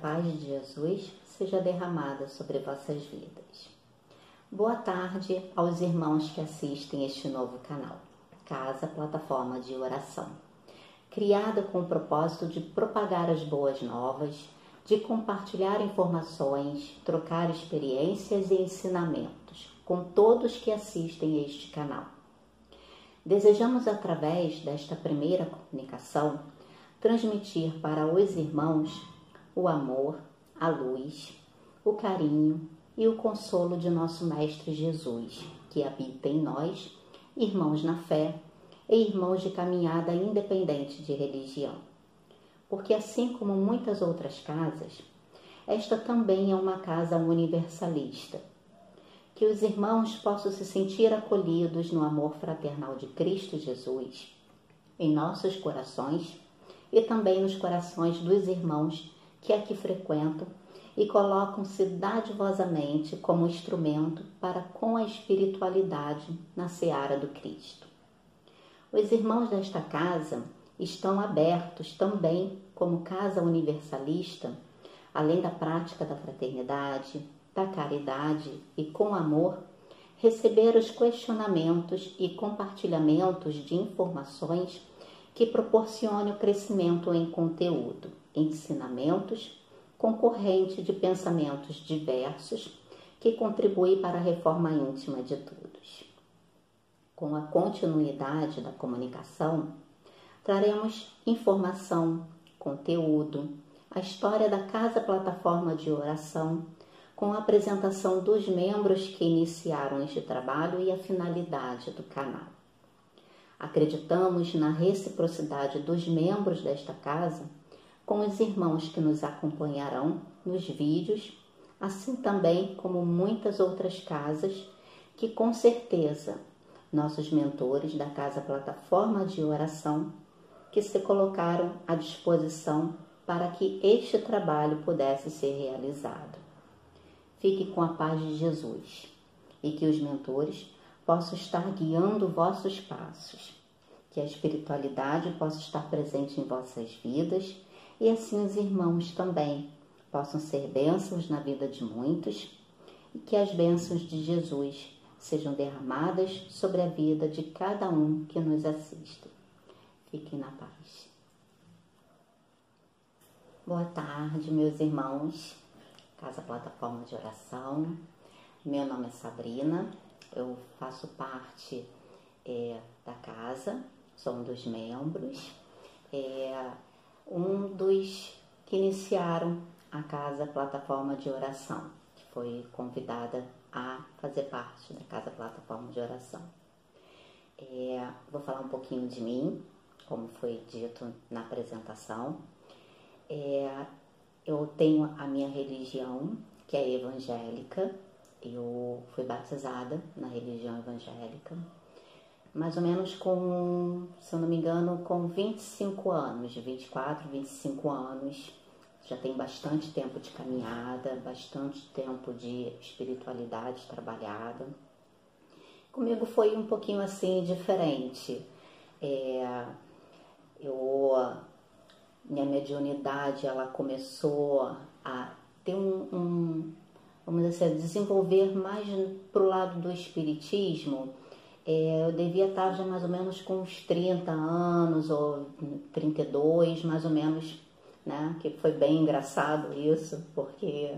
paz de Jesus seja derramada sobre vossas vidas. Boa tarde aos irmãos que assistem este novo canal, Casa Plataforma de Oração, criada com o propósito de propagar as boas novas, de compartilhar informações, trocar experiências e ensinamentos com todos que assistem este canal. Desejamos, através desta primeira comunicação, transmitir para os irmãos o amor, a luz, o carinho e o consolo de nosso Mestre Jesus, que habita em nós, irmãos na fé e irmãos de caminhada independente de religião. Porque, assim como muitas outras casas, esta também é uma casa universalista. Que os irmãos possam se sentir acolhidos no amor fraternal de Cristo Jesus em nossos corações e também nos corações dos irmãos que aqui frequentam e colocam-se dadivosamente como instrumento para com a espiritualidade na seara do Cristo. Os irmãos desta casa estão abertos também como casa universalista, além da prática da fraternidade, da caridade e com amor, receber os questionamentos e compartilhamentos de informações que proporcione o crescimento em conteúdo, ensinamentos, concorrente de pensamentos diversos que contribui para a reforma íntima de todos. Com a continuidade da comunicação, traremos informação, conteúdo, a história da Casa Plataforma de Oração, com a apresentação dos membros que iniciaram este trabalho e a finalidade do canal. Acreditamos na reciprocidade dos membros desta casa com os irmãos que nos acompanharão nos vídeos, assim também como muitas outras casas que com certeza nossos mentores da Casa Plataforma de Oração que se colocaram à disposição para que este trabalho pudesse ser realizado. Fique com a paz de Jesus e que os mentores possa estar guiando vossos passos, que a espiritualidade possa estar presente em vossas vidas e assim os irmãos também possam ser bênçãos na vida de muitos e que as bênçãos de Jesus sejam derramadas sobre a vida de cada um que nos assiste. Fiquem na paz. Boa tarde, meus irmãos. Casa Plataforma de Oração. Meu nome é Sabrina, eu faço parte é, da casa, sou um dos membros, é, um dos que iniciaram a casa Plataforma de Oração, que foi convidada a fazer parte da casa Plataforma de Oração. É, vou falar um pouquinho de mim, como foi dito na apresentação. É, eu tenho a minha religião, que é evangélica, eu fui batizada na religião evangélica, mais ou menos com, se eu não me engano, com 25 anos, de 24, 25 anos. Já tem bastante tempo de caminhada, bastante tempo de espiritualidade trabalhada. Comigo foi um pouquinho assim diferente. É, eu, minha mediunidade, ela começou a ter um, um vamos dizer assim, desenvolver mais para o lado do espiritismo, é, eu devia estar já mais ou menos com uns 30 anos ou 32, mais ou menos, né? Que foi bem engraçado isso, porque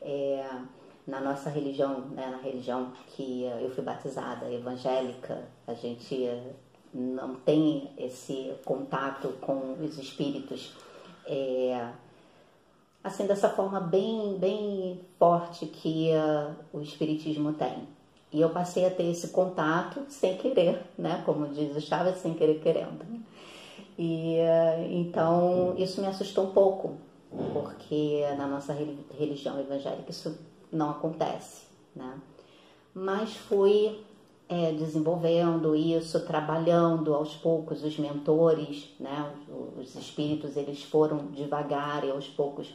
é, na nossa religião, né, na religião que eu fui batizada, evangélica, a gente não tem esse contato com os espíritos. É, assim dessa forma bem bem forte que uh, o espiritismo tem e eu passei a ter esse contato sem querer né? Como diz o Chaves sem querer querendo. E uh, então isso me assustou um pouco porque na nossa religião evangélica isso não acontece né? Mas fui é, desenvolvendo isso, trabalhando aos poucos os mentores, né, os espíritos eles foram devagar e aos poucos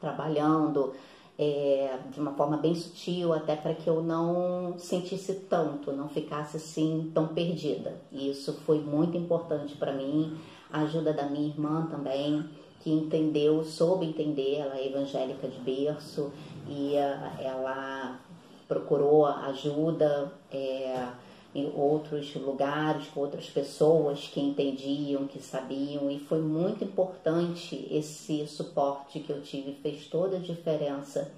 trabalhando é, de uma forma bem sutil, até para que eu não sentisse tanto, não ficasse assim tão perdida. E isso foi muito importante para mim, a ajuda da minha irmã também, que entendeu, soube entender, ela é evangélica de berço e uh, ela procurou ajuda é, em outros lugares, com outras pessoas que entendiam, que sabiam, e foi muito importante esse suporte que eu tive, fez toda a diferença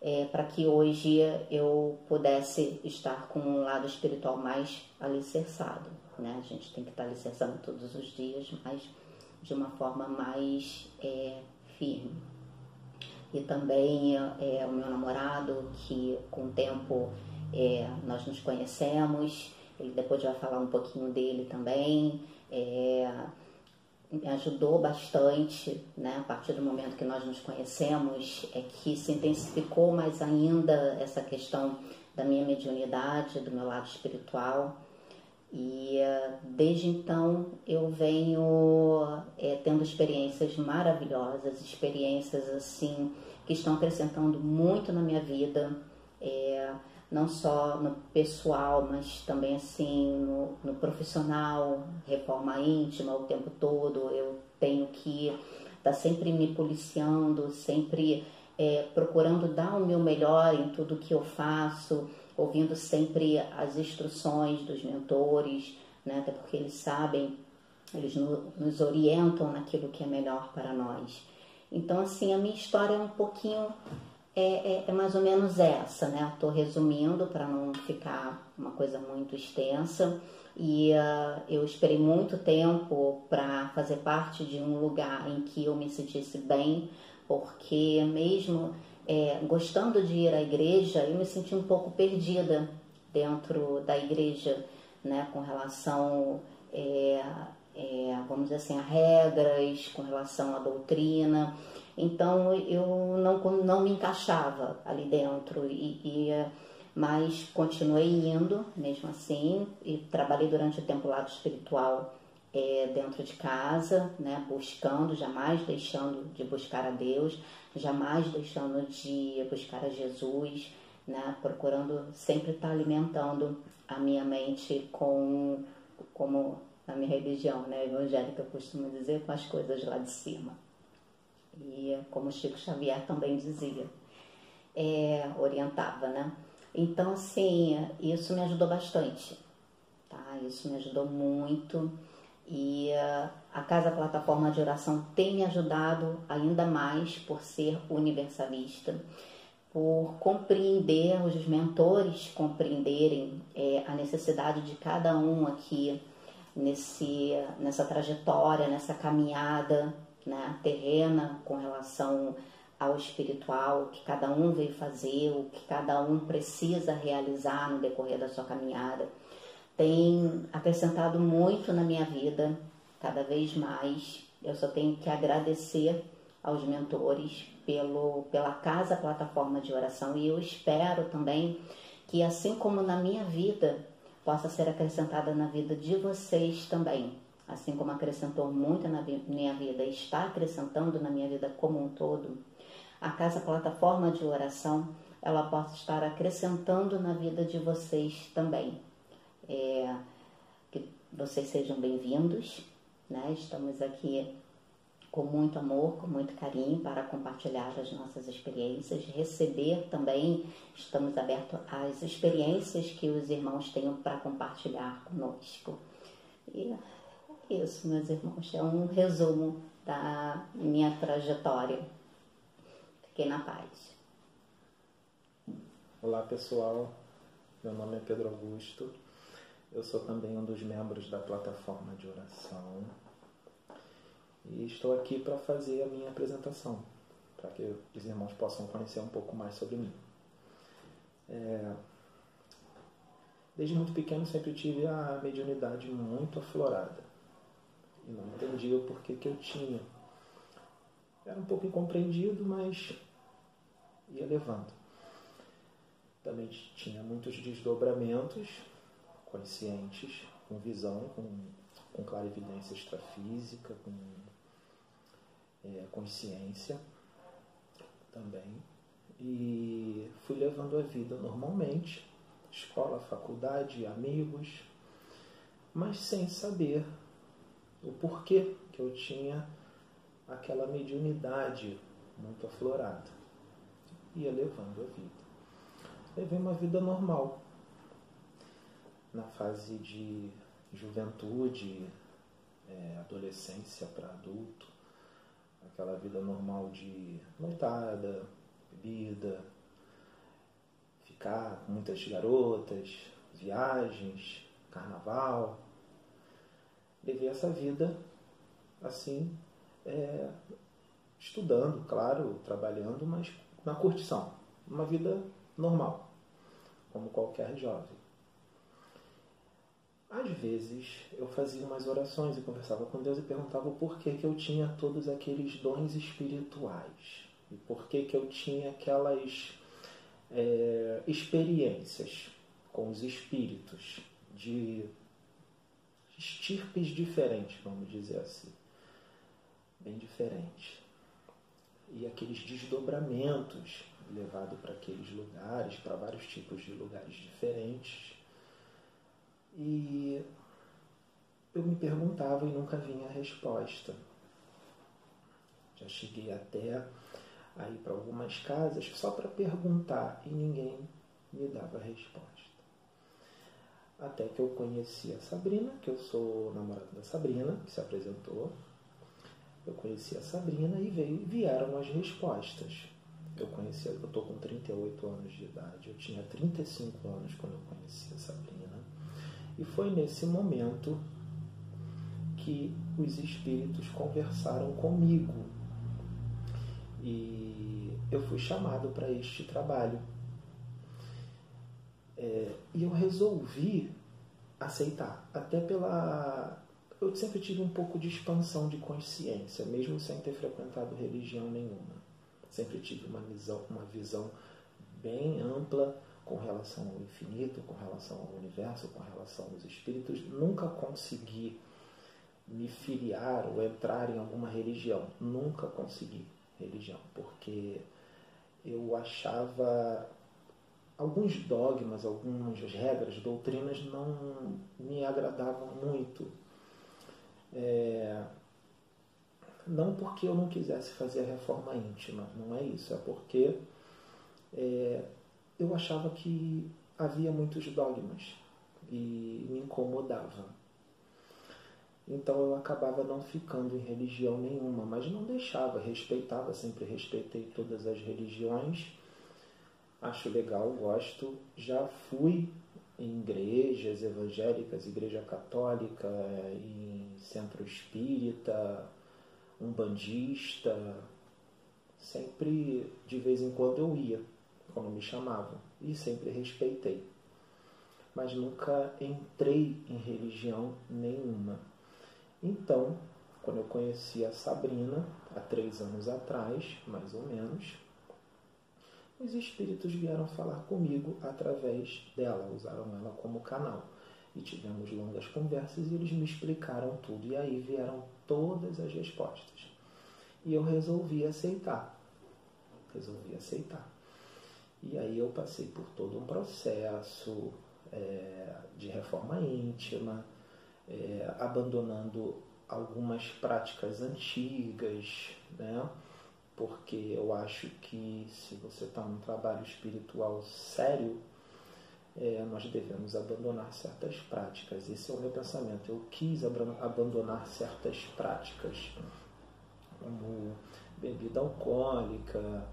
é, para que hoje eu pudesse estar com um lado espiritual mais alicerçado. Né? A gente tem que estar alicerçando todos os dias, mas de uma forma mais é, firme. E também é, o meu namorado, que com o tempo é, nós nos conhecemos, ele depois vai falar um pouquinho dele também. É, me ajudou bastante, né? A partir do momento que nós nos conhecemos, é que se intensificou mais ainda essa questão da minha mediunidade, do meu lado espiritual. E desde então eu venho é, tendo experiências maravilhosas, experiências assim que estão acrescentando muito na minha vida. É, não só no pessoal, mas também assim no, no profissional, reforma íntima o tempo todo. Eu tenho que estar tá sempre me policiando, sempre é, procurando dar o meu melhor em tudo que eu faço, ouvindo sempre as instruções dos mentores, né? até porque eles sabem, eles no, nos orientam naquilo que é melhor para nós. Então, assim, a minha história é um pouquinho é, é, é mais ou menos essa, né? Estou resumindo para não ficar uma coisa muito extensa. E uh, eu esperei muito tempo para fazer parte de um lugar em que eu me sentisse bem, porque mesmo é, gostando de ir à igreja, eu me senti um pouco perdida dentro da igreja, né, com relação, é, é, vamos dizer assim, a regras, com relação à doutrina. Então eu não, não me encaixava ali dentro, e, e, mas continuei indo mesmo assim e trabalhei durante o tempo lado espiritual é, dentro de casa, né, buscando, jamais deixando de buscar a Deus, jamais deixando de buscar a Jesus, né, procurando sempre estar alimentando a minha mente com, como na minha religião né, evangélica, eu costumo dizer, com as coisas lá de cima e como Chico Xavier também dizia, é, orientava, né? Então, assim, isso me ajudou bastante, tá? Isso me ajudou muito e a Casa Plataforma de Oração tem me ajudado ainda mais por ser universalista, por compreender, os mentores compreenderem é, a necessidade de cada um aqui nesse, nessa trajetória, nessa caminhada né, terrena com relação ao espiritual, o que cada um veio fazer, o que cada um precisa realizar no decorrer da sua caminhada, tem acrescentado muito na minha vida, cada vez mais. Eu só tenho que agradecer aos mentores pelo, pela casa plataforma de oração e eu espero também que assim como na minha vida possa ser acrescentada na vida de vocês também assim como acrescentou muito na minha vida e está acrescentando na minha vida como um todo, a casa plataforma de oração ela possa estar acrescentando na vida de vocês também. É, que vocês sejam bem-vindos, né? Estamos aqui com muito amor, com muito carinho para compartilhar as nossas experiências, receber também, estamos abertos às experiências que os irmãos tenham para compartilhar conosco. E isso, meus irmãos, é um resumo da minha trajetória. Fiquei na paz. Olá, pessoal. Meu nome é Pedro Augusto. Eu sou também um dos membros da plataforma de oração. E estou aqui para fazer a minha apresentação, para que os irmãos possam conhecer um pouco mais sobre mim. É... Desde muito pequeno sempre tive a mediunidade muito aflorada e não entendia o porquê que eu tinha. Era um pouco incompreendido, mas ia levando. Também tinha muitos desdobramentos conscientes, com visão, com, com clarividência extrafísica, com é, consciência também. E fui levando a vida normalmente, escola, faculdade, amigos, mas sem saber o porquê que eu tinha aquela mediunidade muito aflorada. Ia levando a vida. Levei uma vida normal. Na fase de juventude, é, adolescência para adulto, aquela vida normal de noitada, bebida, ficar com muitas garotas, viagens, carnaval. Levei essa vida assim, é, estudando, claro, trabalhando, mas na curtição. Uma vida normal, como qualquer jovem. Às vezes eu fazia umas orações e conversava com Deus e perguntava por que, que eu tinha todos aqueles dons espirituais e por que, que eu tinha aquelas é, experiências com os espíritos de estirpes diferentes, vamos dizer assim, bem diferentes. E aqueles desdobramentos levados para aqueles lugares, para vários tipos de lugares diferentes e eu me perguntava e nunca vinha a resposta. Já cheguei até a ir para algumas casas só para perguntar e ninguém me dava resposta. Até que eu conheci a Sabrina, que eu sou namorado da Sabrina, que se apresentou. Eu conheci a Sabrina e veio, vieram as respostas. Eu conheci, eu estou com 38 anos de idade, eu tinha 35 anos quando eu conheci a Sabrina. E foi nesse momento que os espíritos conversaram comigo. E eu fui chamado para este trabalho. É, e eu resolvi aceitar, até pela. Eu sempre tive um pouco de expansão de consciência, mesmo sem ter frequentado religião nenhuma. Sempre tive uma visão, uma visão bem ampla com relação ao infinito, com relação ao universo, com relação aos espíritos, nunca consegui me filiar ou entrar em alguma religião. Nunca consegui religião, porque eu achava alguns dogmas, algumas regras, doutrinas não me agradavam muito. É, não porque eu não quisesse fazer a reforma íntima, não é isso, é porque é, eu achava que havia muitos dogmas e me incomodava. Então eu acabava não ficando em religião nenhuma, mas não deixava, respeitava, sempre respeitei todas as religiões. Acho legal, gosto. Já fui em igrejas evangélicas, igreja católica, em centro espírita, umbandista. Sempre, de vez em quando, eu ia como me chamavam, e sempre respeitei. Mas nunca entrei em religião nenhuma. Então, quando eu conheci a Sabrina, há três anos atrás, mais ou menos, os espíritos vieram falar comigo através dela, usaram ela como canal. E tivemos longas conversas e eles me explicaram tudo. E aí vieram todas as respostas. E eu resolvi aceitar. Resolvi aceitar. E aí eu passei por todo um processo é, de reforma íntima, é, abandonando algumas práticas antigas, né? Porque eu acho que se você está num trabalho espiritual sério, é, nós devemos abandonar certas práticas. Esse é o meu pensamento. Eu quis abandonar certas práticas, como bebida alcoólica,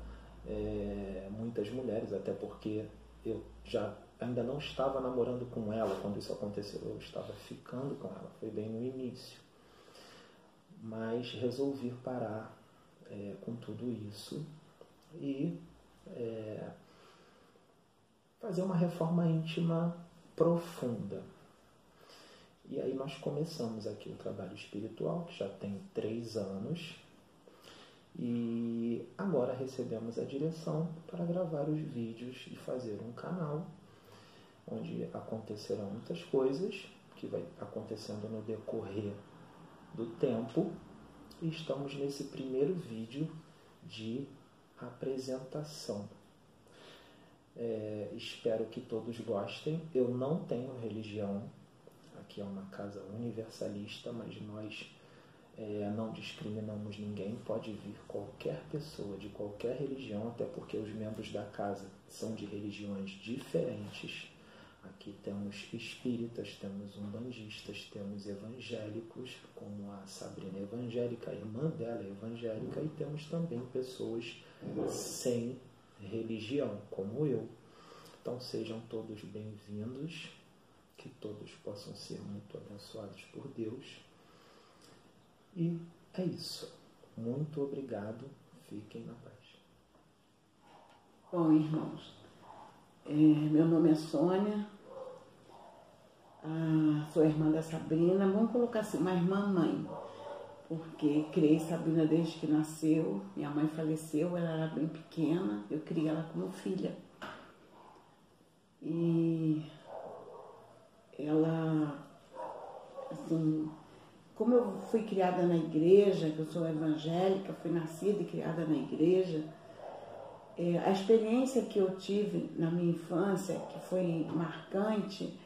é, muitas mulheres, até porque eu já ainda não estava namorando com ela quando isso aconteceu, eu estava ficando com ela, foi bem no início. Mas resolvi parar é, com tudo isso e é, fazer uma reforma íntima profunda. E aí nós começamos aqui o trabalho espiritual, que já tem três anos, e agora recebemos a direção para gravar os vídeos e fazer um canal onde acontecerão muitas coisas que vai acontecendo no decorrer do tempo. E estamos nesse primeiro vídeo de apresentação. É, espero que todos gostem. Eu não tenho religião. Aqui é uma casa universalista, mas nós é, não discriminamos ninguém, pode vir qualquer pessoa de qualquer religião, até porque os membros da casa são de religiões diferentes. Aqui temos espíritas, temos umbandistas, temos evangélicos, como a Sabrina evangélica, a irmã dela é evangélica, e temos também pessoas sem religião, como eu. Então sejam todos bem-vindos, que todos possam ser muito abençoados por Deus e é isso. Muito obrigado. Fiquem na paz. Bom, irmãos, é, meu nome é Sônia, ah, sou irmã da Sabrina. Vamos colocar assim, uma irmã-mãe, porque criei Sabrina desde que nasceu. Minha mãe faleceu, ela era bem pequena, eu criei ela como filha. E ela, assim, como eu fui criada na igreja, que eu sou evangélica, fui nascida e criada na igreja, é, a experiência que eu tive na minha infância, que foi marcante,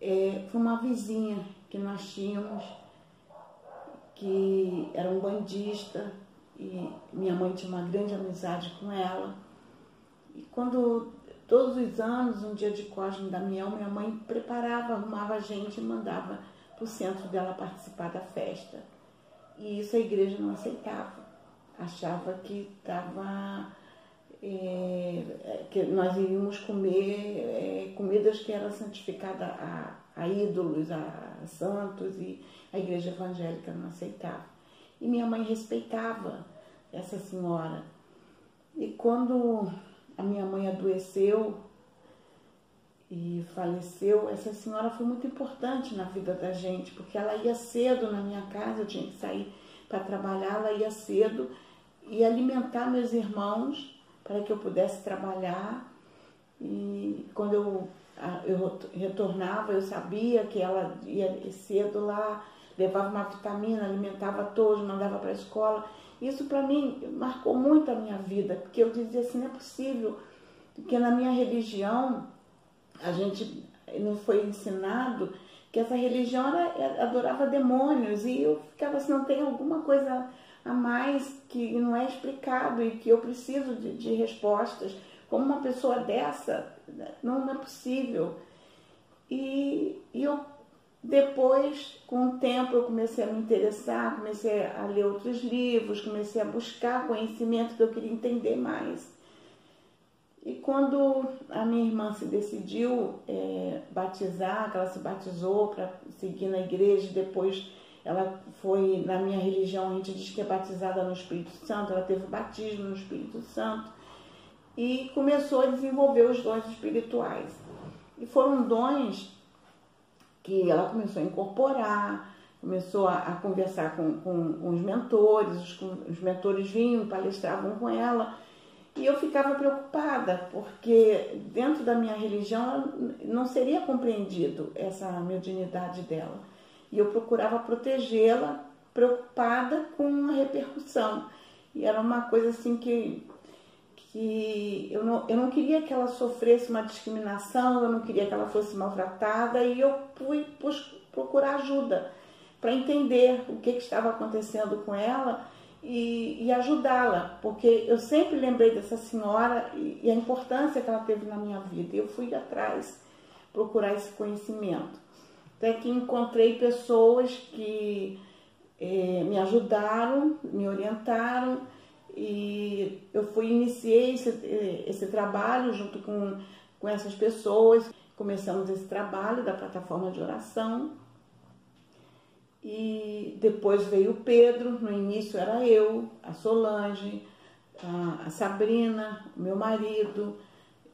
é, foi uma vizinha que nós tínhamos, que era um bandista, e minha mãe tinha uma grande amizade com ela. E quando, todos os anos, um dia de Cosme e Damião, minha mãe preparava, arrumava a gente e mandava para o centro dela participar da festa. E isso a igreja não aceitava. Achava que estava. É, que nós iríamos comer é, comidas que eram santificadas a, a ídolos, a santos, e a igreja evangélica não aceitava. E minha mãe respeitava essa senhora. E quando a minha mãe adoeceu, e faleceu, essa senhora foi muito importante na vida da gente, porque ela ia cedo na minha casa, eu tinha que sair para trabalhar, ela ia cedo e alimentar meus irmãos para que eu pudesse trabalhar. E quando eu, eu retornava, eu sabia que ela ia cedo lá, levava uma vitamina, alimentava todos, mandava para a escola. Isso para mim marcou muito a minha vida, porque eu dizia assim, não é possível, porque na minha religião a gente não foi ensinado que essa religião era, adorava demônios e eu ficava assim, não tem alguma coisa a mais que não é explicado e que eu preciso de, de respostas. Como uma pessoa dessa, não, é possível. E, e eu depois, com o tempo, eu comecei a me interessar, comecei a ler outros livros, comecei a buscar conhecimento que eu queria entender mais. E quando a minha irmã se decidiu é, batizar, que ela se batizou para seguir na igreja, depois ela foi, na minha religião, a gente diz que é batizada no Espírito Santo, ela teve batismo no Espírito Santo e começou a desenvolver os dons espirituais. E foram dons que ela começou a incorporar, começou a, a conversar com, com, com, os mentores, os, os mentores vinham, palestravam com ela e eu ficava preocupada, porque dentro da minha religião não seria compreendido essa mediunidade dela. E eu procurava protegê-la, preocupada com a repercussão. E era uma coisa assim que, que eu, não, eu não queria que ela sofresse uma discriminação, eu não queria que ela fosse maltratada, e eu fui procurar ajuda para entender o que, que estava acontecendo com ela e, e ajudá-la, porque eu sempre lembrei dessa senhora e, e, a importância que ela teve na minha vida. E eu fui atrás procurar esse conhecimento. Até que encontrei pessoas que eh, me ajudaram, me orientaram e eu fui iniciei esse, eh, esse trabalho junto com, com essas pessoas. Começamos esse trabalho da plataforma de oração e depois veio o Pedro, no início era eu, a Solange, a, Sabrina, meu marido,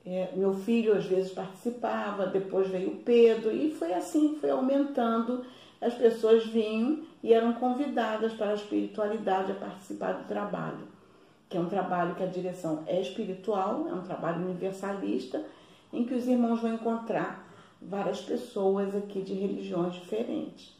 é, meu filho às vezes participava, depois veio o Pedro, e foi assim, foi aumentando. As pessoas vinham e eram convidadas para a espiritualidade a participar do trabalho, que é um trabalho que a direção é espiritual, é um trabalho universalista, em que os irmãos vão encontrar várias pessoas aqui de religiões diferentes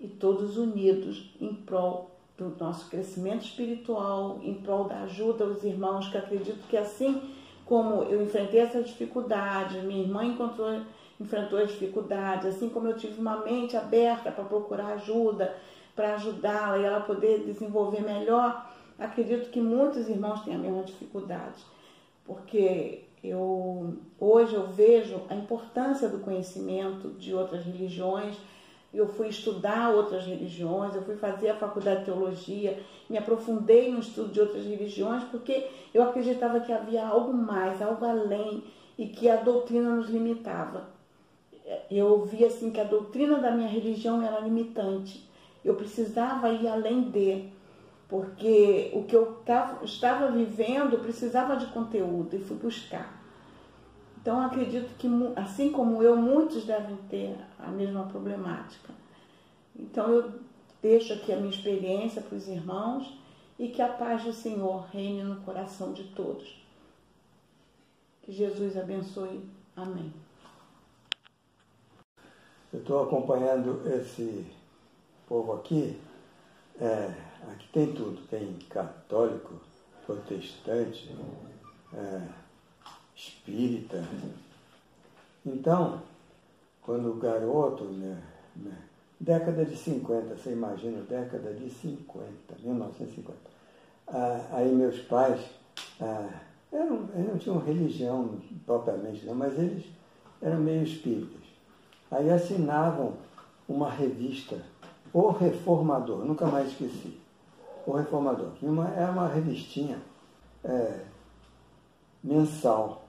e todos unidos em prol do nosso crescimento espiritual, em prol da ajuda aos irmãos, que acredito que assim como eu enfrentei essa dificuldade, minha irmã encontrou, enfrentou a dificuldade, assim como eu tive uma mente aberta para procurar ajuda, para ajudá-la e ela poder desenvolver melhor, acredito que muitos irmãos têm a mesma dificuldade, porque eu hoje eu vejo a importância do conhecimento de outras religiões. Eu fui estudar outras religiões, eu fui fazer a faculdade de teologia, me aprofundei no estudo de outras religiões, porque eu acreditava que havia algo mais, algo além e que a doutrina nos limitava. Eu via assim que a doutrina da minha religião era limitante. Eu precisava ir além de, porque o que eu estava vivendo precisava de conteúdo e fui buscar. Então acredito que, assim como eu, muitos devem ter a mesma problemática. Então eu deixo aqui a minha experiência para os irmãos e que a paz do Senhor reine no coração de todos. Que Jesus abençoe. Amém. Eu estou acompanhando esse povo aqui. É, aqui tem tudo, tem católico, protestante, é, espírita. Então, quando o garoto, né, né, década de 50, você imagina, década de 50, 1950. Ah, aí meus pais ah, eram, eles não tinham religião propriamente, não, mas eles eram meio espíritas. Aí assinavam uma revista, O Reformador, nunca mais esqueci. O Reformador. Uma, era uma revistinha é, mensal.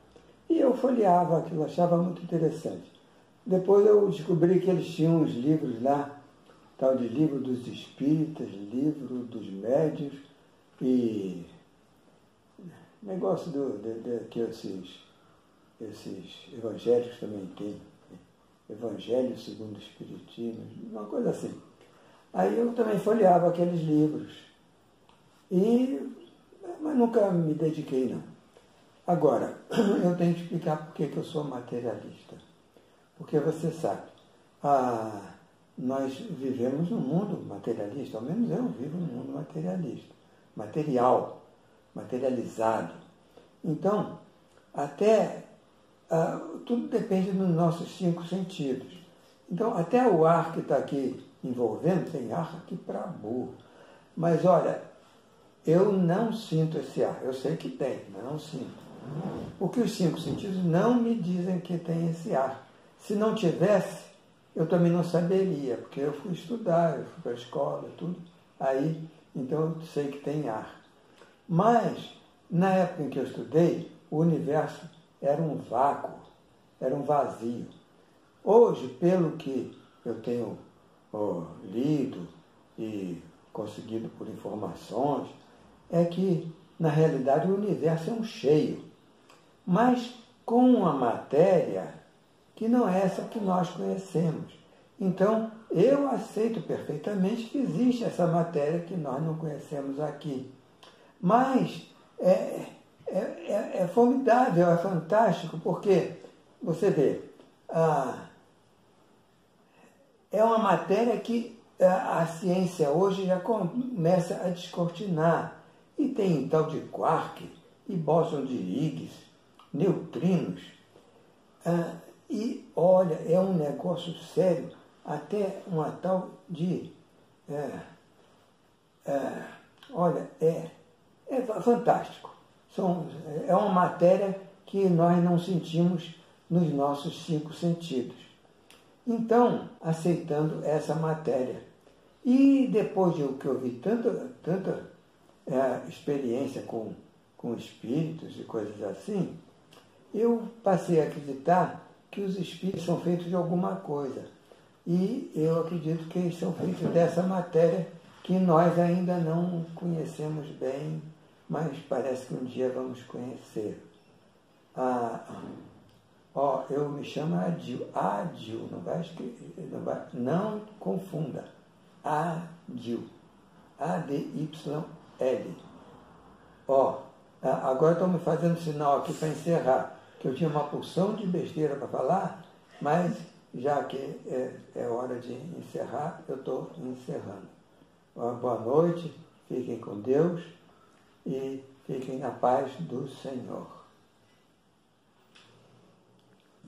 E eu folheava aquilo, achava muito interessante. Depois eu descobri que eles tinham uns livros lá, tal de livro dos espíritas, livro dos médios e negócio do, de, de, que esses, esses evangélicos também têm. Evangelho segundo o Espiritismo, uma coisa assim. Aí eu também folheava aqueles livros. E, mas nunca me dediquei, não. Agora, eu tenho que explicar por que eu sou materialista. Porque você sabe, ah, nós vivemos num mundo materialista, ao menos eu vivo num mundo materialista, material, materializado. Então, até ah, tudo depende dos nossos cinco sentidos. Então, até o ar que está aqui envolvendo, tem ar aqui para burro. Mas olha, eu não sinto esse ar. Eu sei que tem, mas não sinto. Porque os cinco sentidos não me dizem que tem esse ar. Se não tivesse, eu também não saberia, porque eu fui estudar, eu fui para a escola, tudo. Aí, então eu sei que tem ar. Mas, na época em que eu estudei, o universo era um vácuo, era um vazio. Hoje, pelo que eu tenho oh, lido e conseguido por informações, é que, na realidade, o universo é um cheio mas com uma matéria que não é essa que nós conhecemos. Então, eu aceito perfeitamente que existe essa matéria que nós não conhecemos aqui. Mas é, é, é, é formidável, é fantástico, porque você vê, ah, é uma matéria que a, a ciência hoje já começa a descortinar. E tem tal de quark e bóson de Higgs neutrinos. Ah, e olha, é um negócio sério, até uma tal de. É, é, olha, é, é fantástico. São, é uma matéria que nós não sentimos nos nossos cinco sentidos. Então, aceitando essa matéria. E depois de que eu vi tanta, tanta é, experiência com, com espíritos e coisas assim, eu passei a acreditar que os espíritos são feitos de alguma coisa. E eu acredito que eles são feitos dessa matéria que nós ainda não conhecemos bem, mas parece que um dia vamos conhecer. Ah, ó, eu me chamo Adil. Adil, não vai escrever, não, vai, não confunda. Adil. A-D-Y-L. Ó, agora estão me fazendo sinal aqui para encerrar que eu tinha uma porção de besteira para falar, mas já que é, é hora de encerrar, eu estou encerrando. Uma boa noite, fiquem com Deus e fiquem na paz do Senhor.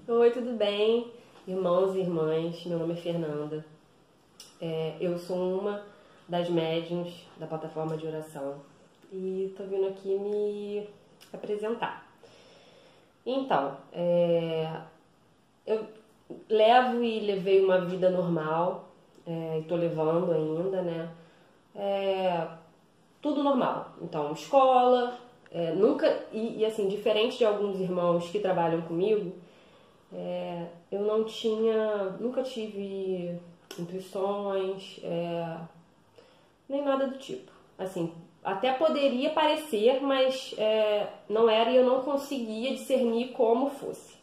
Oi, tudo bem? Irmãos e irmãs, meu nome é Fernanda. É, eu sou uma das médiums da plataforma de oração e tô vindo aqui me apresentar. Então, é, eu levo e levei uma vida normal, é, e tô levando ainda, né? É, tudo normal. Então, escola, é, nunca, e, e, assim, diferente de alguns irmãos que trabalham comigo, é, eu não tinha, nunca tive intuições, é, nem nada do tipo. Assim, até poderia parecer, mas é, não era e eu não conseguia discernir como fosse.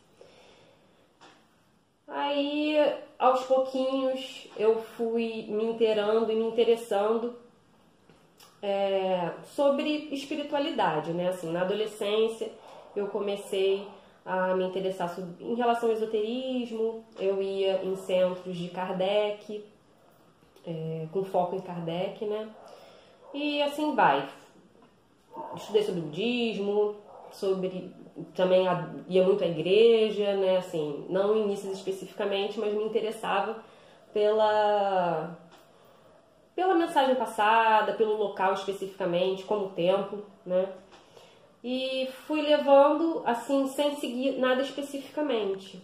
Aí, aos pouquinhos, eu fui me inteirando e me interessando é, sobre espiritualidade, né? Assim, na adolescência, eu comecei a me interessar sobre, em relação ao esoterismo, eu ia em centros de Kardec, é, com foco em Kardec, né? E assim vai. Estudei sobre budismo, sobre também ia muito à igreja, né? Assim, não missas especificamente, mas me interessava pela pela mensagem passada, pelo local especificamente, como templo, né? E fui levando assim sem seguir nada especificamente.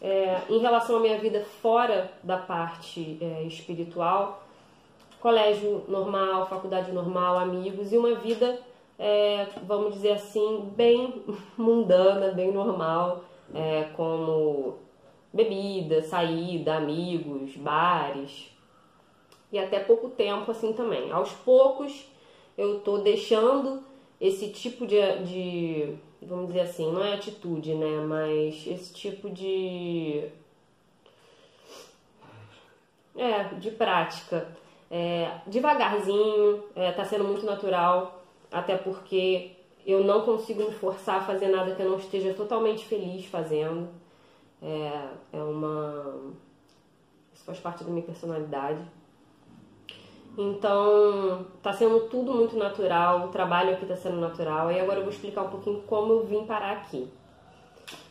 É, em relação à minha vida fora da parte é, espiritual, colégio normal, faculdade normal, amigos e uma vida, é, vamos dizer assim, bem mundana, bem normal, é, como bebida, saída, amigos, bares e até pouco tempo assim também. Aos poucos eu tô deixando esse tipo de, de vamos dizer assim, não é atitude, né, mas esse tipo de é, de prática é, devagarzinho, é, tá sendo muito natural, até porque eu não consigo me forçar a fazer nada que eu não esteja totalmente feliz fazendo. É, é uma. Isso faz parte da minha personalidade. Então, tá sendo tudo muito natural, o trabalho aqui tá sendo natural. E agora eu vou explicar um pouquinho como eu vim parar aqui.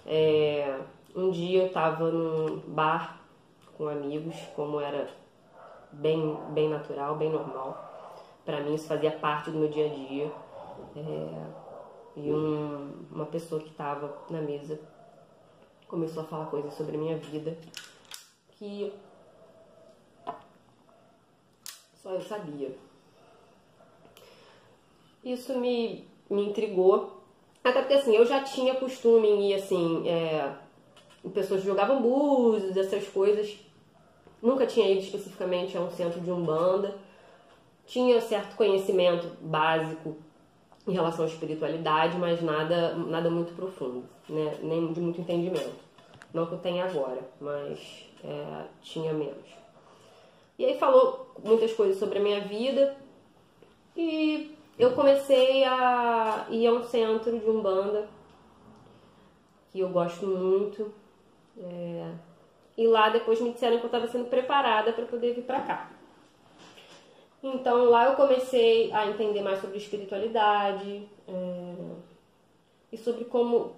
É, um dia eu tava num bar com amigos, como era bem, bem natural, bem normal. Para mim isso fazia parte do meu dia a dia. É, e um, uma pessoa que estava na mesa começou a falar coisas sobre a minha vida que só eu sabia. Isso me, me intrigou. Até porque assim, eu já tinha costume em ir assim, é, pessoas jogavam búzios, essas coisas Nunca tinha ido especificamente a um centro de umbanda. Tinha certo conhecimento básico em relação à espiritualidade, mas nada, nada muito profundo, né? nem de muito entendimento. Não que eu tenha agora, mas é, tinha menos. E aí falou muitas coisas sobre a minha vida e eu comecei a ir a um centro de umbanda que eu gosto muito. É, e lá depois me disseram que eu estava sendo preparada para poder vir para cá. Então lá eu comecei a entender mais sobre espiritualidade é, e sobre como,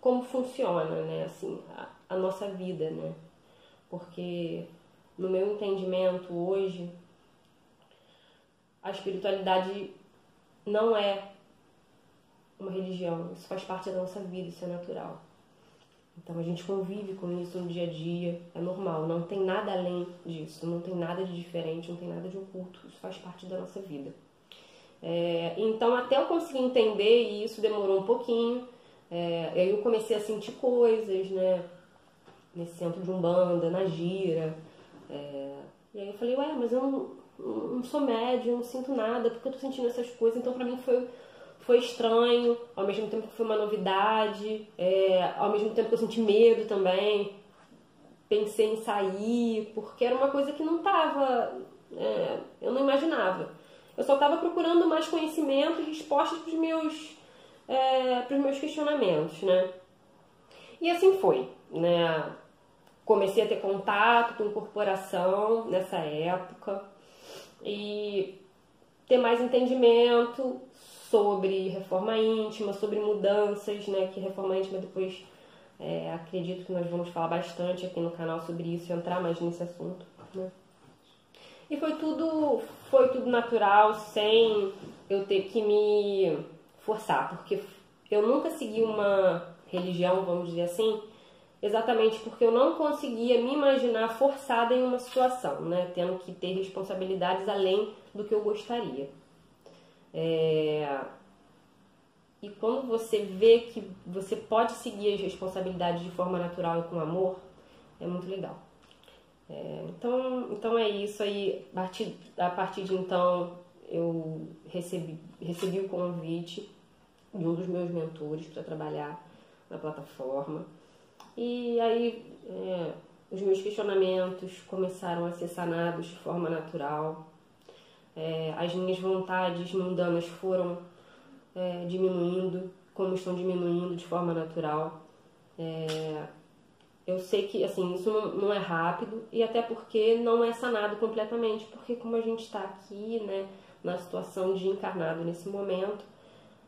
como funciona né, assim, a, a nossa vida. Né? Porque no meu entendimento hoje, a espiritualidade não é uma religião, isso faz parte da nossa vida, isso é natural. Então a gente convive com isso no dia a dia, é normal, não tem nada além disso, não tem nada de diferente, não tem nada de oculto, isso faz parte da nossa vida. É, então até eu conseguir entender, e isso demorou um pouquinho, é, aí eu comecei a sentir coisas, né, nesse centro de Umbanda, na gira, é, e aí eu falei, ué, mas eu não, não sou médium, não sinto nada, porque eu tô sentindo essas coisas, então pra mim foi foi estranho, ao mesmo tempo que foi uma novidade, é, ao mesmo tempo que eu senti medo também. Pensei em sair, porque era uma coisa que não estava. É, eu não imaginava. Eu só estava procurando mais conhecimento e respostas para os meus, é, meus questionamentos, né? E assim foi, né? Comecei a ter contato com incorporação nessa época e ter mais entendimento sobre reforma íntima, sobre mudanças, né? Que reforma íntima depois é, acredito que nós vamos falar bastante aqui no canal sobre isso, entrar mais nesse assunto. Né? E foi tudo, foi tudo natural, sem eu ter que me forçar, porque eu nunca segui uma religião, vamos dizer assim, exatamente porque eu não conseguia me imaginar forçada em uma situação, né? tendo que ter responsabilidades além do que eu gostaria. É... E quando você vê que você pode seguir as responsabilidades de forma natural e com amor, é muito legal. É, então, então é isso aí. A partir, a partir de então, eu recebi, recebi o convite de um dos meus mentores para trabalhar na plataforma. E aí é, os meus questionamentos começaram a ser sanados de forma natural. É, as minhas vontades mundanas foram é, diminuindo, como estão diminuindo de forma natural. É, eu sei que assim isso não, é rápido e até porque não é sanado completamente, porque como a gente está aqui, né, na situação de encarnado nesse momento,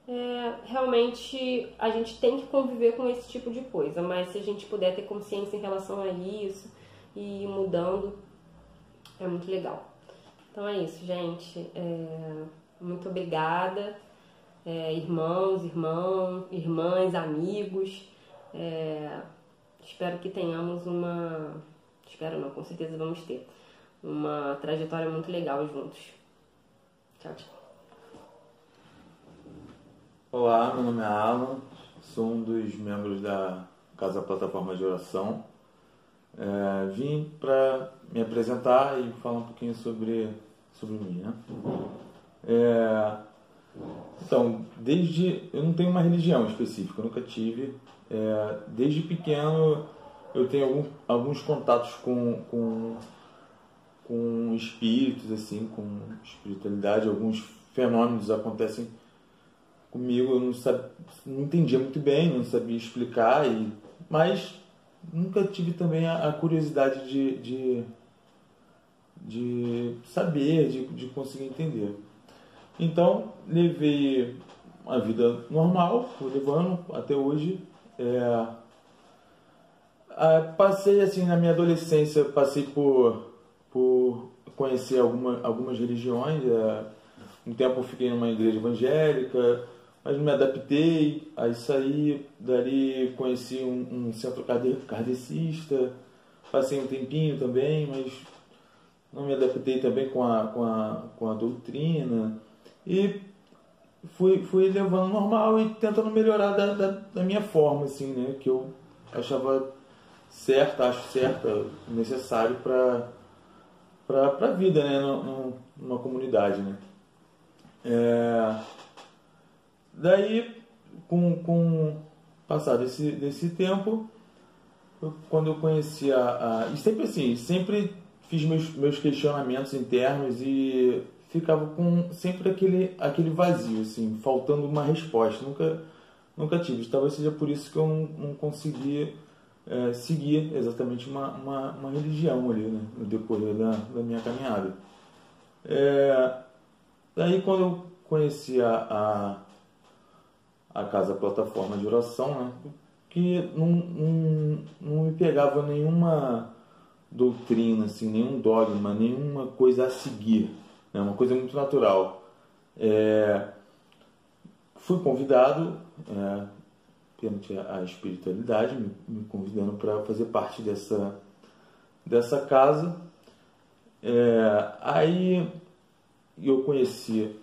é, realmente a gente tem que conviver com esse tipo de coisa, mas se a gente puder ter consciência em relação a isso e ir mudando, é muito legal. Então é isso, gente. É, muito obrigada, é, irmãos, irmãos, irmãs, amigos. É, espero que tenhamos uma. Espero não, com certeza vamos ter. Uma trajetória muito legal juntos. Tchau, tchau. Olá, meu nome é Alan, sou um dos membros da Casa Plataforma de Oração. É, vim para me apresentar e falar um pouquinho sobre, sobre mim. Né? É, então, desde. Eu não tenho uma religião específica, nunca tive. É, desde pequeno eu tenho algum, alguns contatos com, com, com espíritos, assim, com espiritualidade, alguns fenômenos acontecem comigo, eu não, sabia, não entendia muito bem, não sabia explicar, e, mas nunca tive também a, a curiosidade de, de, de saber, de, de conseguir entender. Então, levei uma vida normal, fui levando até hoje. É, passei assim na minha adolescência, passei por, por conhecer alguma, algumas religiões. É, um tempo eu fiquei numa igreja evangélica, mas me adaptei. Aí saí, dali conheci um, um centro kardecista, passei um tempinho também, mas não me adaptei também com a, com a, com a doutrina. E fui, fui levando normal e tentando melhorar da, da, da minha forma, assim, né? Que eu achava certa, acho certa, necessário para para a vida, né? Numa comunidade, né? É, daí, com, com passar desse, desse tempo, eu, quando eu conheci a, a... E sempre assim, sempre fiz meus, meus questionamentos internos e ficava com sempre aquele, aquele vazio, assim, faltando uma resposta. Nunca, nunca tive. Talvez seja por isso que eu não, não conseguia é, seguir exatamente uma, uma, uma, religião ali, né, no decorrer da, da minha caminhada. É, daí, quando eu conheci a, a, a Casa Plataforma de Oração, né, que não, não, não me pegava nenhuma doutrina, assim, nenhum dogma, nenhuma coisa a seguir é uma coisa muito natural. É, fui convidado é, perante a espiritualidade, me, me convidando para fazer parte dessa, dessa casa. É, aí eu conheci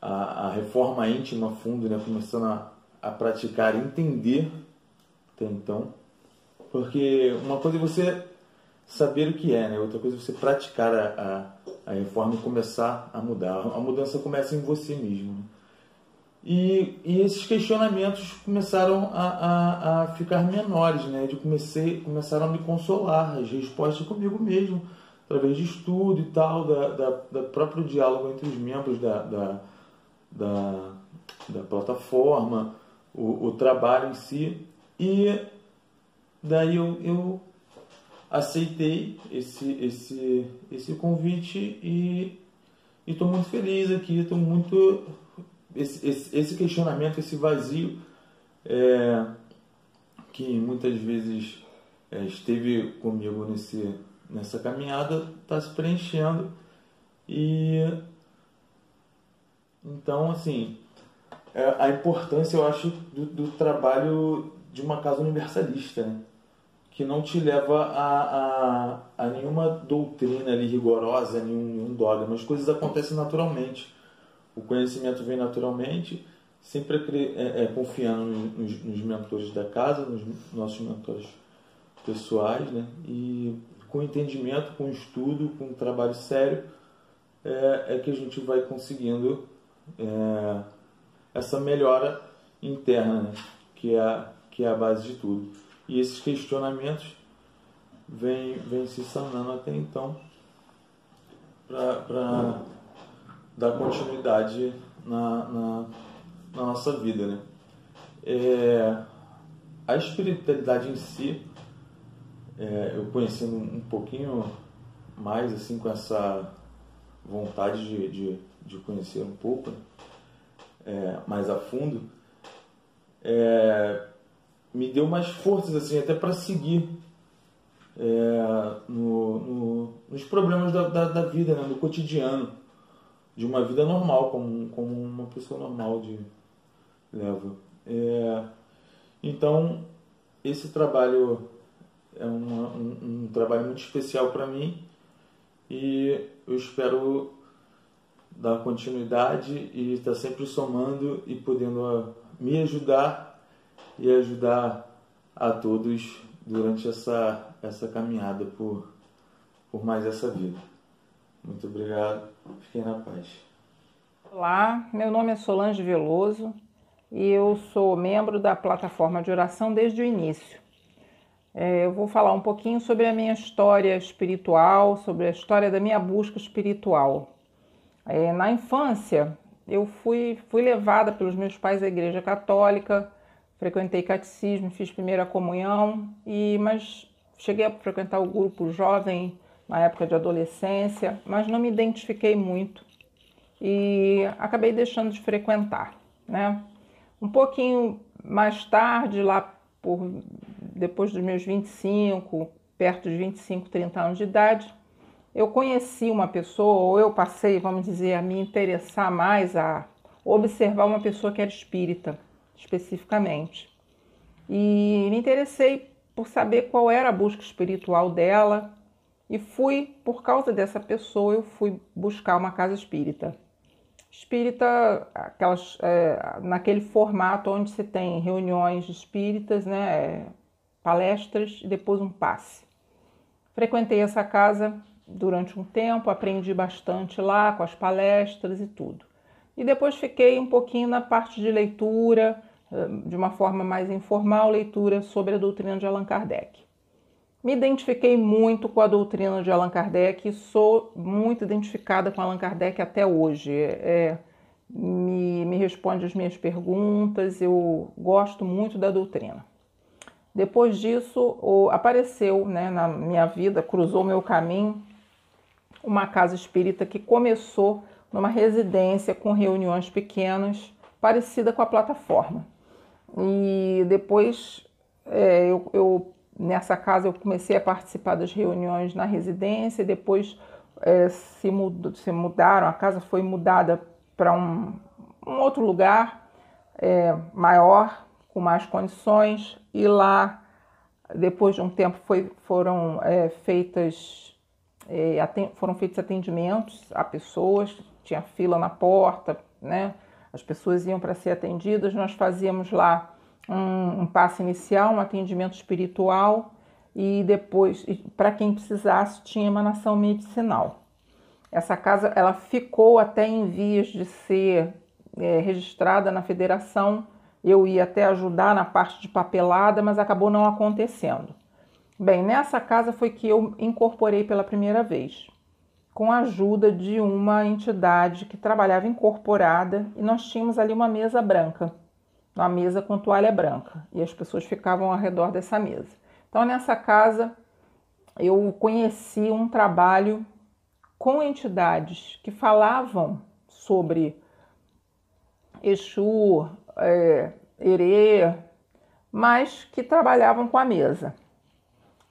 a, a, reforma íntima a fundo, né, começando a, a praticar, entender até então. Porque uma coisa é você saber o que é, né? outra coisa é você praticar a, a a reforma começar a mudar. A mudança começa em você mesmo. E, e esses questionamentos começaram a, a, a, ficar menores, né? De comecei, começaram a me consolar, as respostas comigo mesmo, através de estudo e tal, da, da, da próprio diálogo entre os membros da, da, da, da plataforma, o, o trabalho em si. E daí eu, eu aceitei esse, esse, esse convite e estou muito feliz aqui, estou muito. Esse, esse, esse, questionamento, esse vazio é, que muitas vezes é, esteve comigo nesse, nessa caminhada está se preenchendo E então, assim, é, a importância, eu acho, do, do, trabalho de uma casa universalista, né? que não te leva a, a, a, nenhuma doutrina ali rigorosa, nenhum, nenhum dogma. As coisas acontecem naturalmente. O conhecimento vem naturalmente, sempre é, é, confiando nos, nos, mentores da casa, nos nossos mentores pessoais, né? e com entendimento, com estudo, com trabalho sério, é, é que a gente vai conseguindo é, essa melhora interna, né? que, é que é a base de tudo. E esses questionamentos vêm vem se sanando até então para dar continuidade na, na, na, nossa vida. Né? É, a espiritualidade em si, é, eu conhecendo um pouquinho mais assim com essa vontade de, de, de conhecer um pouco é, mais a fundo, é, me deu mais forças assim até para seguir é, no, no, nos problemas da, da, da vida, né, no cotidiano, de uma vida normal, como, como uma pessoa normal de leva. É, então, esse trabalho é uma, um, um trabalho muito especial para mim e eu espero dar continuidade e estar sempre somando e podendo ah, me ajudar e ajudar a todos durante essa, essa caminhada por, por mais essa vida. Muito obrigado, fiquem na paz. Olá, meu nome é Solange Veloso e eu sou membro da plataforma de oração desde o início. É, eu vou falar um pouquinho sobre a minha história espiritual, sobre a história da minha busca espiritual. É, na infância, eu fui, fui levada pelos meus pais à igreja católica, frequentei catecismo, fiz primeira comunhão, e mas cheguei a frequentar o grupo jovem na época de adolescência, mas não me identifiquei muito e acabei deixando de frequentar, né? Um pouquinho mais tarde, lá por depois dos meus 25, perto dos 25, 30 anos de idade, eu conheci uma pessoa, ou eu passei, vamos dizer, a me interessar mais, a observar uma pessoa que era espírita, especificamente. E me interessei por saber qual era a busca espiritual dela, e fui, por causa dessa pessoa, eu fui buscar uma casa espírita. Espírita, aquelas, é, naquele formato onde se tem reuniões espíritas, né, palestras e depois um passe. Frequentei essa casa durante um tempo, aprendi bastante lá com as palestras e tudo. E depois fiquei um pouquinho na parte de leitura, eh, de uma forma mais informal, leitura sobre a doutrina de Allan Kardec. Me identifiquei muito com a doutrina de Allan Kardec e sou muito identificada com Allan Kardec até hoje. É, me, me responde as minhas perguntas, eu gosto muito da doutrina. Depois disso, apareceu né, na minha vida, cruzou meu caminho, uma casa espírita que começou numa residência com reuniões pequenas, parecida com a plataforma. E depois, é, eu, eu, nessa casa, eu comecei a participar das reuniões na residência, depois é, se, mud, se, mudaram, a casa foi mudada para um, um, outro lugar é, maior, com mais condições, e lá, depois de um tempo, foi, foram é, feitas, é, foram feitos atendimentos a pessoas, tinha fila na porta, né? As pessoas iam para ser atendidas, nós fazíamos lá um, um passo inicial, um atendimento espiritual e depois, para quem precisasse, tinha emanação medicinal. Essa casa ela ficou até em vias de ser é, registrada na federação eu ia até ajudar na parte de papelada, mas acabou não acontecendo. Bem, nessa casa foi que eu incorporei pela primeira vez, com a ajuda de uma entidade que trabalhava incorporada e nós tínhamos ali uma mesa branca, uma mesa com toalha branca, e as pessoas ficavam ao redor dessa mesa. Então, nessa casa, eu conheci um trabalho com entidades que falavam sobre Exu, é, herê, mas que trabalhavam com a mesa.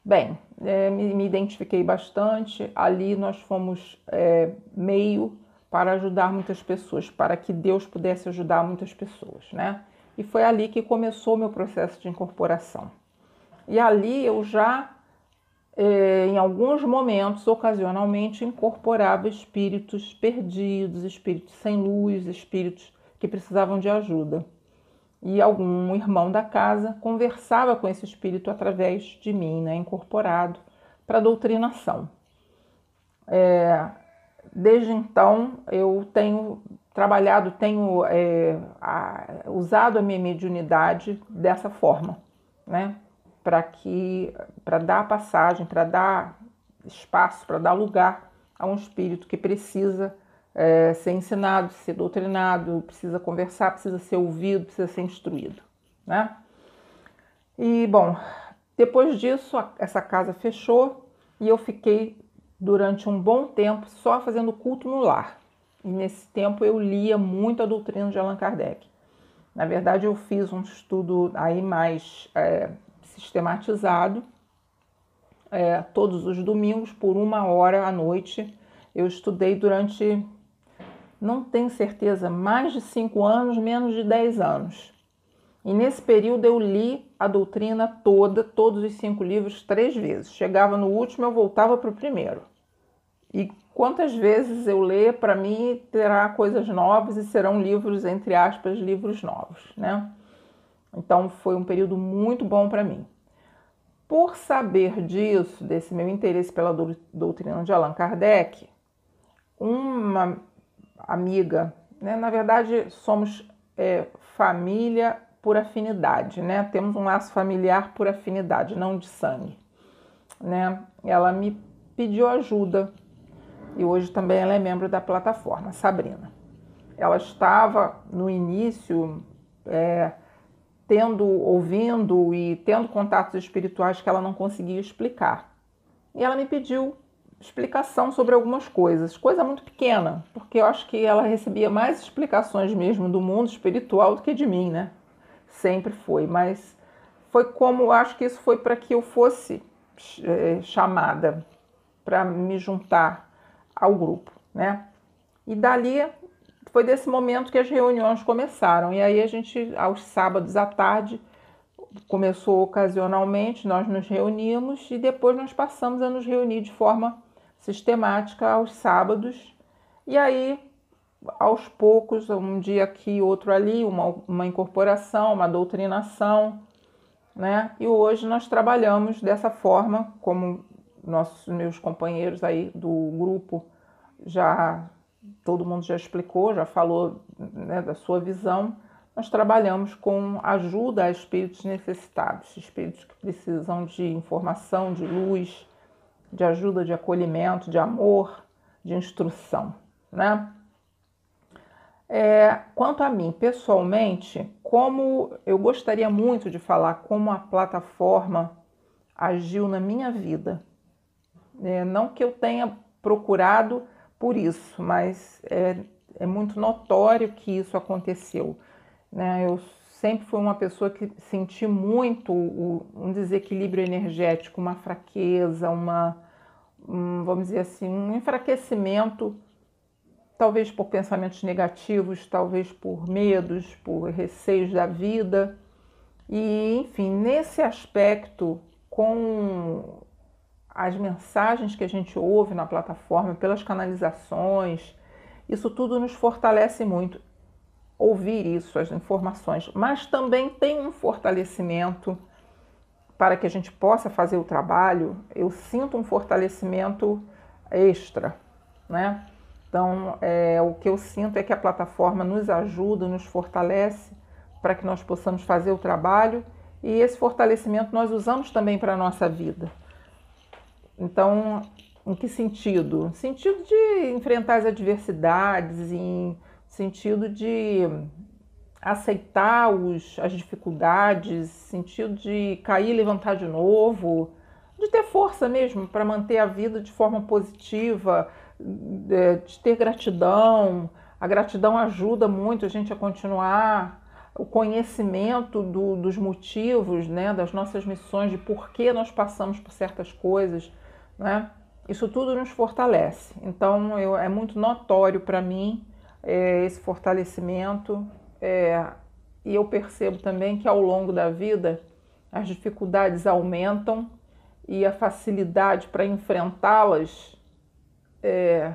Bem, é, me, me, identifiquei bastante. Ali nós fomos é, meio para ajudar muitas pessoas, para que Deus pudesse ajudar muitas pessoas, né? E foi ali que começou o meu processo de incorporação. E ali eu já, é, em alguns momentos, ocasionalmente, incorporava espíritos perdidos, espíritos sem luz, espíritos que precisavam de ajuda e algum irmão da casa conversava com esse espírito através de mim, né, incorporado para doutrinação. É, desde então eu tenho trabalhado, tenho é, a, usado a minha mediunidade dessa forma, né, para que para dar passagem, para dar espaço, para dar lugar a um espírito que precisa é, ser ensinado, ser doutrinado, precisa conversar, precisa ser ouvido, precisa ser instruído, né? E bom, depois disso essa casa fechou e eu fiquei durante um bom tempo só fazendo culto no lar. E nesse tempo eu lia muito a doutrina de Allan Kardec. Na verdade, eu fiz um estudo aí mais é, sistematizado. É, todos os domingos, por uma hora à noite, eu estudei durante não tenho certeza, mais de cinco anos, menos de dez anos. E nesse período eu li a doutrina toda, todos os cinco livros, três vezes. Chegava no último, eu voltava para o primeiro. E quantas vezes eu ler, para mim, terá coisas novas e serão livros, entre aspas, livros novos, né? Então foi um período muito bom para mim. Por saber disso, desse meu interesse pela doutrina de Allan Kardec, uma amiga, né? Na verdade, somos é, família por afinidade, né? Temos um laço familiar por afinidade, não de sangue, né? Ela me pediu ajuda e hoje também ela é membro da plataforma, Sabrina. Ela estava no início é, tendo, ouvindo e tendo contatos espirituais que ela não conseguia explicar. E ela me pediu explicação sobre algumas coisas, coisa muito pequena, porque eu acho que ela recebia mais explicações mesmo do mundo espiritual do que de mim, né? Sempre foi, mas foi como acho que isso foi para que eu fosse é, chamada para me juntar ao grupo, né? E dali foi desse momento que as reuniões começaram. E aí a gente, aos sábados à tarde, começou ocasionalmente, nós nos reunimos e depois nós passamos a nos reunir de forma sistemática aos sábados. E aí, aos poucos, um dia aqui, outro ali, uma, uma incorporação, uma doutrinação, né? E hoje nós trabalhamos dessa forma, como nossos meus companheiros aí do grupo já todo mundo já explicou, já falou né, da sua visão. Nós trabalhamos com ajuda a espíritos necessitados, espíritos que precisam de informação, de luz, de ajuda, de acolhimento, de amor, de instrução, né? É, quanto a mim, pessoalmente, como eu gostaria muito de falar como a plataforma agiu na minha vida. É, não que eu tenha procurado por isso, mas é, é muito notório que isso aconteceu. Né? Eu sempre fui uma pessoa que senti muito um desequilíbrio energético, uma fraqueza, uma, um, vamos dizer assim, um enfraquecimento, talvez por pensamentos negativos, talvez por medos, por receios da vida. E, enfim, nesse aspecto, com as mensagens que a gente ouve na plataforma, pelas canalizações, isso tudo nos fortalece muito ouvir isso, as informações, mas também tem um fortalecimento para que a gente possa fazer o trabalho. Eu sinto um fortalecimento extra, né? Então, é, o que eu sinto é que a plataforma nos ajuda, nos fortalece para que nós possamos fazer o trabalho e esse fortalecimento nós usamos também para a nossa vida. Então, em que sentido? Sentido de enfrentar as adversidades, em sentido de aceitar os, as dificuldades, sentido de cair e levantar de novo, de ter força mesmo para manter a vida de forma positiva, de ter gratidão. A gratidão ajuda muito a gente a continuar o conhecimento do, dos motivos, né, das nossas missões, de por que nós passamos por certas coisas, né? Isso tudo nos fortalece. Então, eu, é muito notório para mim é, esse fortalecimento. É, e eu percebo também que ao longo da vida as dificuldades aumentam e a facilidade para enfrentá-las é,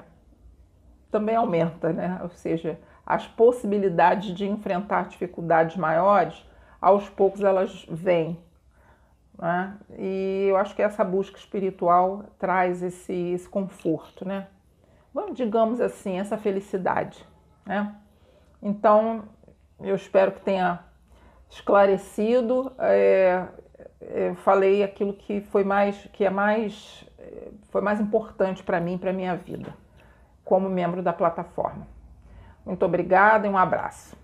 também aumenta, né? Ou seja, as possibilidades de enfrentar dificuldades maiores, aos poucos elas vêm. Né? E eu acho que essa busca espiritual traz esse, esse conforto, né? Vamos, digamos assim, essa felicidade, né? Então, eu espero que tenha esclarecido. É, é, falei aquilo que foi mais, que é mais, foi mais importante para mim, para minha vida, como membro da plataforma. Muito obrigada e um abraço.